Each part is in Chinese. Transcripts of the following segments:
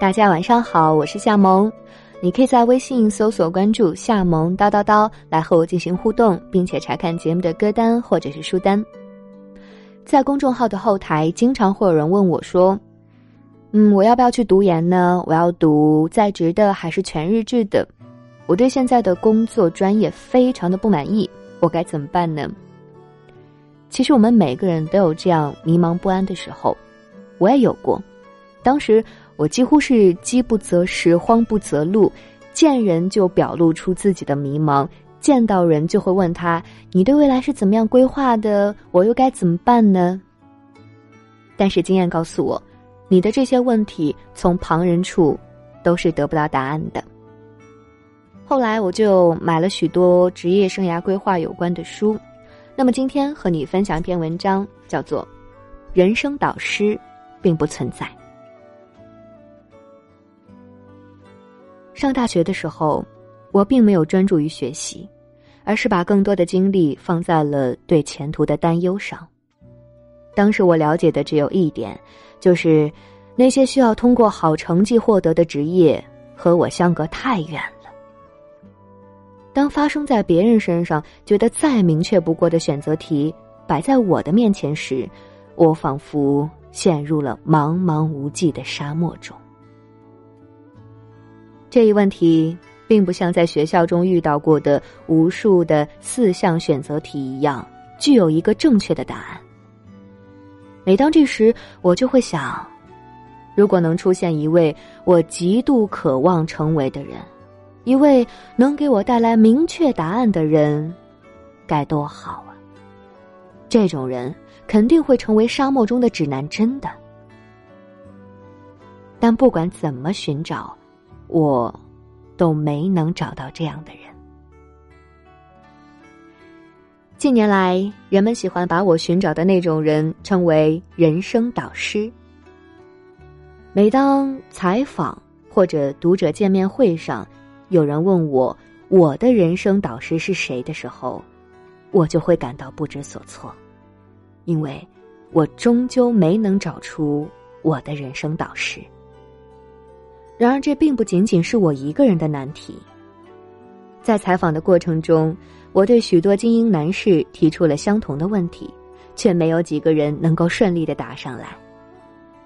大家晚上好，我是夏萌。你可以在微信搜索关注“夏萌叨叨叨”来和我进行互动，并且查看节目的歌单或者是书单。在公众号的后台，经常会有人问我说：“嗯，我要不要去读研呢？我要读在职的还是全日制的？我对现在的工作专业非常的不满意，我该怎么办呢？”其实我们每个人都有这样迷茫不安的时候，我也有过。当时我几乎是饥不择食、慌不择路，见人就表露出自己的迷茫，见到人就会问他：“你对未来是怎么样规划的？我又该怎么办呢？”但是经验告诉我，你的这些问题从旁人处都是得不到答案的。后来我就买了许多职业生涯规划有关的书，那么今天和你分享一篇文章，叫做《人生导师并不存在》。上大学的时候，我并没有专注于学习，而是把更多的精力放在了对前途的担忧上。当时我了解的只有一点，就是那些需要通过好成绩获得的职业和我相隔太远了。当发生在别人身上觉得再明确不过的选择题摆在我的面前时，我仿佛陷入了茫茫无际的沙漠中。这一问题并不像在学校中遇到过的无数的四项选择题一样具有一个正确的答案。每当这时，我就会想，如果能出现一位我极度渴望成为的人，一位能给我带来明确答案的人，该多好啊！这种人肯定会成为沙漠中的指南针的。但不管怎么寻找。我，都没能找到这样的人。近年来，人们喜欢把我寻找的那种人称为人生导师。每当采访或者读者见面会上，有人问我我的人生导师是谁的时候，我就会感到不知所措，因为我终究没能找出我的人生导师。然而，这并不仅仅是我一个人的难题。在采访的过程中，我对许多精英男士提出了相同的问题，却没有几个人能够顺利的答上来。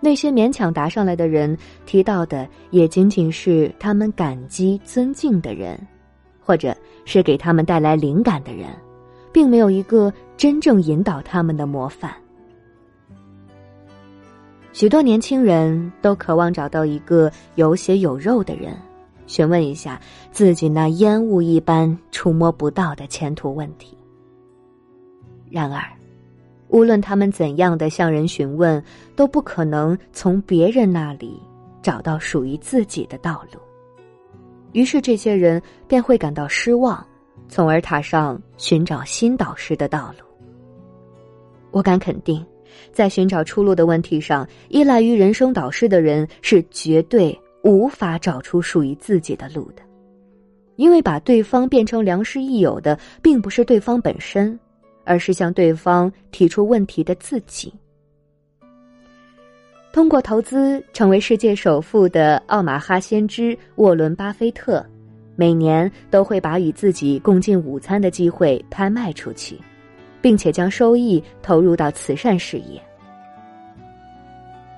那些勉强答上来的人提到的，也仅仅是他们感激、尊敬的人，或者是给他们带来灵感的人，并没有一个真正引导他们的模范。许多年轻人都渴望找到一个有血有肉的人，询问一下自己那烟雾一般触摸不到的前途问题。然而，无论他们怎样的向人询问，都不可能从别人那里找到属于自己的道路。于是，这些人便会感到失望，从而踏上寻找新导师的道路。我敢肯定。在寻找出路的问题上，依赖于人生导师的人是绝对无法找出属于自己的路的，因为把对方变成良师益友的，并不是对方本身，而是向对方提出问题的自己。通过投资成为世界首富的奥马哈先知沃伦·巴菲特，每年都会把与自己共进午餐的机会拍卖出去。并且将收益投入到慈善事业。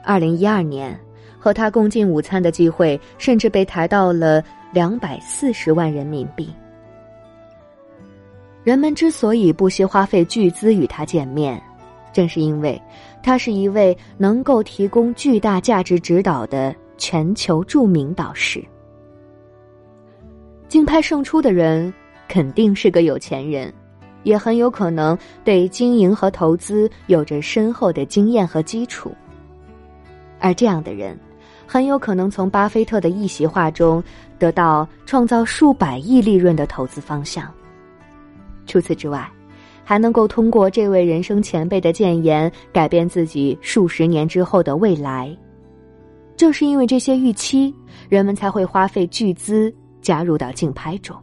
二零一二年，和他共进午餐的机会甚至被抬到了两百四十万人民币。人们之所以不惜花费巨资与他见面，正是因为他是一位能够提供巨大价值指导的全球著名导师。竞拍胜出的人肯定是个有钱人。也很有可能对经营和投资有着深厚的经验和基础，而这样的人，很有可能从巴菲特的一席话中得到创造数百亿利润的投资方向。除此之外，还能够通过这位人生前辈的谏言改变自己数十年之后的未来。正是因为这些预期，人们才会花费巨资加入到竞拍中。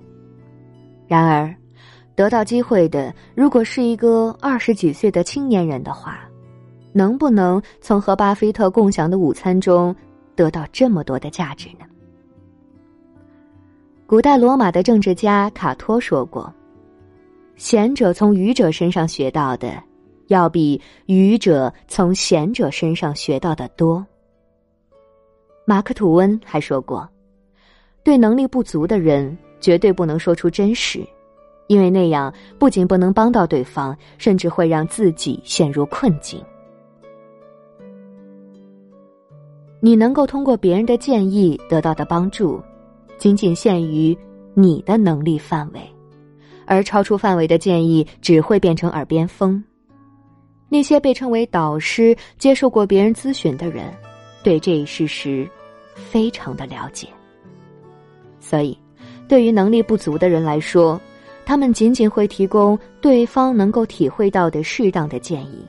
然而。得到机会的，如果是一个二十几岁的青年人的话，能不能从和巴菲特共享的午餐中得到这么多的价值呢？古代罗马的政治家卡托说过：“贤者从愚者身上学到的，要比愚者从贤者身上学到的多。”马克吐温还说过：“对能力不足的人，绝对不能说出真实，因为那样不仅不能帮到对方，甚至会让自己陷入困境。”你能够通过别人的建议得到的帮助，仅仅限于你的能力范围，而超出范围的建议只会变成耳边风。那些被称为导师、接受过别人咨询的人，对这一事实非常的了解。所以，对于能力不足的人来说，他们仅仅会提供对方能够体会到的适当的建议。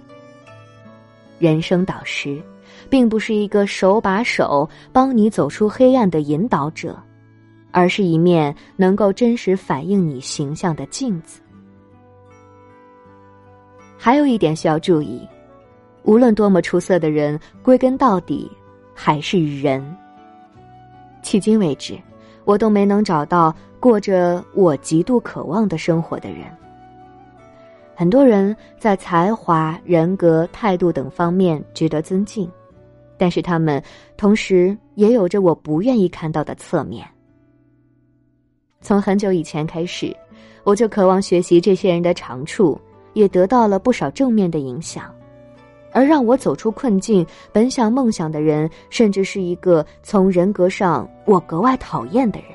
人生导师。并不是一个手把手帮你走出黑暗的引导者，而是一面能够真实反映你形象的镜子。还有一点需要注意，无论多么出色的人，归根到底还是人。迄今为止，我都没能找到过着我极度渴望的生活的人。很多人在才华、人格、态度等方面值得尊敬。但是他们同时也有着我不愿意看到的侧面。从很久以前开始，我就渴望学习这些人的长处，也得到了不少正面的影响。而让我走出困境、奔向梦想的人，甚至是一个从人格上我格外讨厌的人。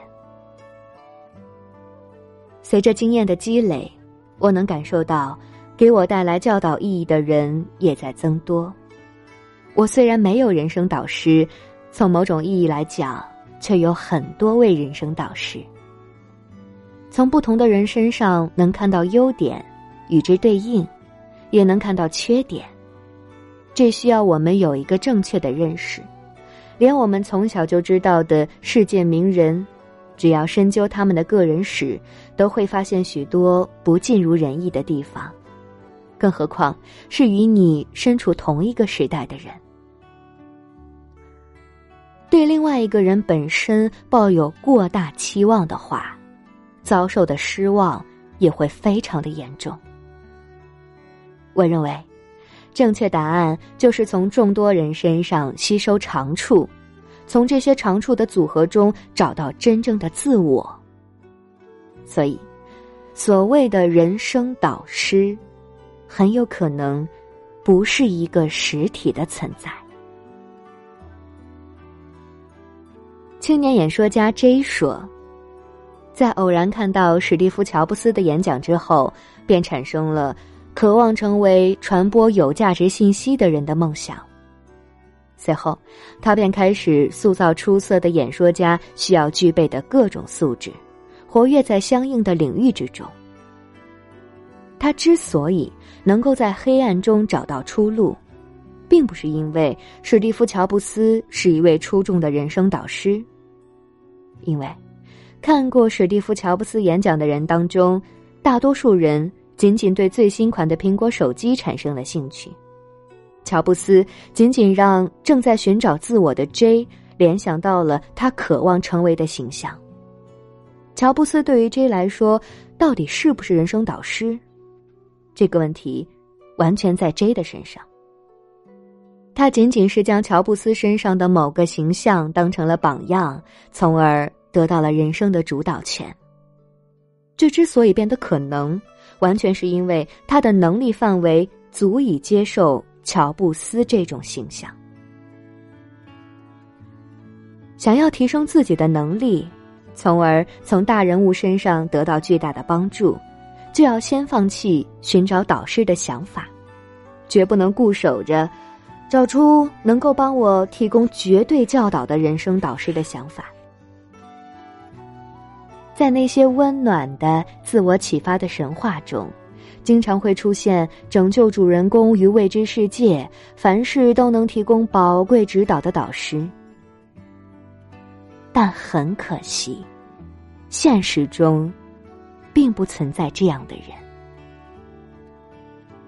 随着经验的积累，我能感受到，给我带来教导意义的人也在增多。我虽然没有人生导师，从某种意义来讲，却有很多位人生导师。从不同的人身上能看到优点，与之对应，也能看到缺点。这需要我们有一个正确的认识。连我们从小就知道的世界名人，只要深究他们的个人史，都会发现许多不尽如人意的地方。更何况是与你身处同一个时代的人。对另外一个人本身抱有过大期望的话，遭受的失望也会非常的严重。我认为，正确答案就是从众多人身上吸收长处，从这些长处的组合中找到真正的自我。所以，所谓的人生导师，很有可能不是一个实体的存在。青年演说家 J 说：“在偶然看到史蒂夫·乔布斯的演讲之后，便产生了渴望成为传播有价值信息的人的梦想。随后，他便开始塑造出色的演说家需要具备的各种素质，活跃在相应的领域之中。他之所以能够在黑暗中找到出路，并不是因为史蒂夫·乔布斯是一位出众的人生导师。”因为，看过史蒂夫·乔布斯演讲的人当中，大多数人仅仅对最新款的苹果手机产生了兴趣。乔布斯仅仅让正在寻找自我的 J 联想到了他渴望成为的形象。乔布斯对于 J 来说，到底是不是人生导师？这个问题完全在 J 的身上。他仅仅是将乔布斯身上的某个形象当成了榜样，从而得到了人生的主导权。这之所以变得可能，完全是因为他的能力范围足以接受乔布斯这种形象。想要提升自己的能力，从而从大人物身上得到巨大的帮助，就要先放弃寻找导师的想法，绝不能固守着。找出能够帮我提供绝对教导的人生导师的想法，在那些温暖的自我启发的神话中，经常会出现拯救主人公于未知世界、凡事都能提供宝贵指导的导师。但很可惜，现实中并不存在这样的人。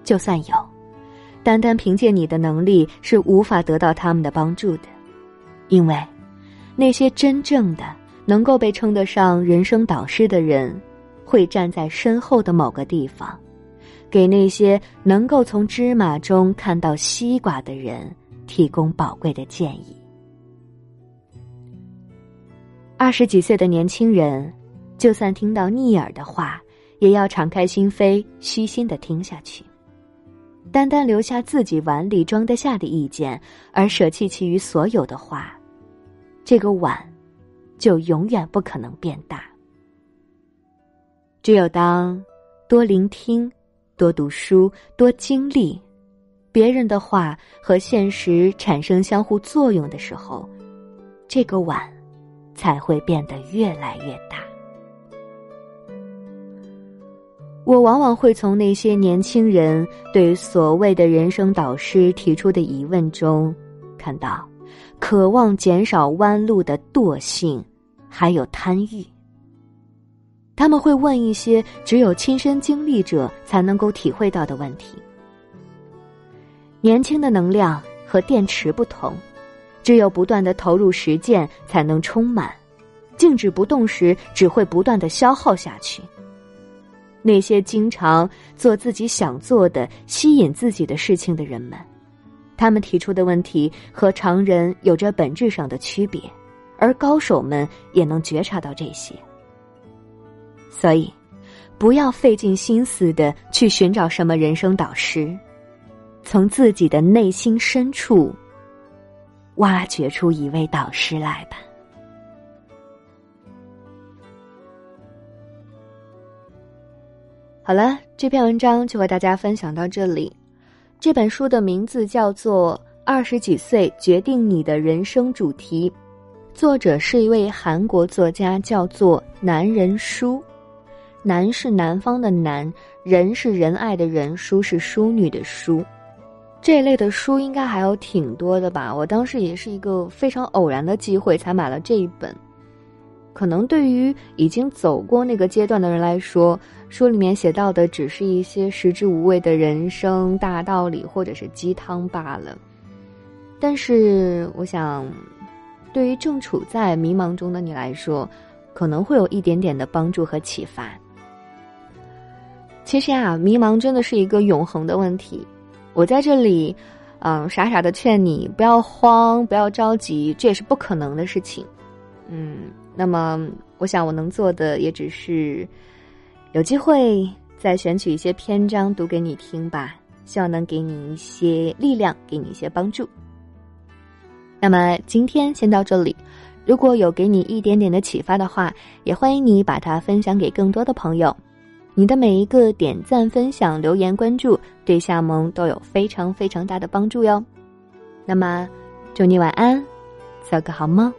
就算有。单单凭借你的能力是无法得到他们的帮助的，因为那些真正的能够被称得上人生导师的人，会站在身后的某个地方，给那些能够从芝麻中看到西瓜的人提供宝贵的建议。二十几岁的年轻人，就算听到逆耳的话，也要敞开心扉，虚心的听下去。单单留下自己碗里装得下的意见，而舍弃其余所有的话，这个碗就永远不可能变大。只有当多聆听、多读书、多经历别人的话和现实产生相互作用的时候，这个碗才会变得越来越大。我往往会从那些年轻人对所谓的人生导师提出的疑问中，看到渴望减少弯路的惰性，还有贪欲。他们会问一些只有亲身经历者才能够体会到的问题。年轻的能量和电池不同，只有不断的投入实践才能充满，静止不动时只会不断的消耗下去。那些经常做自己想做的、吸引自己的事情的人们，他们提出的问题和常人有着本质上的区别，而高手们也能觉察到这些。所以，不要费尽心思的去寻找什么人生导师，从自己的内心深处挖掘出一位导师来吧。好了，这篇文章就和大家分享到这里。这本书的名字叫做《二十几岁决定你的人生主题》，作者是一位韩国作家，叫做南人书。南是南方的南，人是仁爱的人，书是淑女的书。这类的书应该还有挺多的吧？我当时也是一个非常偶然的机会才买了这一本。可能对于已经走过那个阶段的人来说，书里面写到的只是一些食之无味的人生大道理，或者是鸡汤罢了。但是，我想，对于正处在迷茫中的你来说，可能会有一点点的帮助和启发。其实啊，迷茫真的是一个永恒的问题。我在这里，嗯，傻傻的劝你不要慌，不要着急，这也是不可能的事情。嗯。那么，我想我能做的也只是，有机会再选取一些篇章读给你听吧，希望能给你一些力量，给你一些帮助。那么今天先到这里，如果有给你一点点的启发的话，也欢迎你把它分享给更多的朋友。你的每一个点赞、分享、留言、关注，对夏萌都有非常非常大的帮助哟。那么，祝你晚安，做个好梦。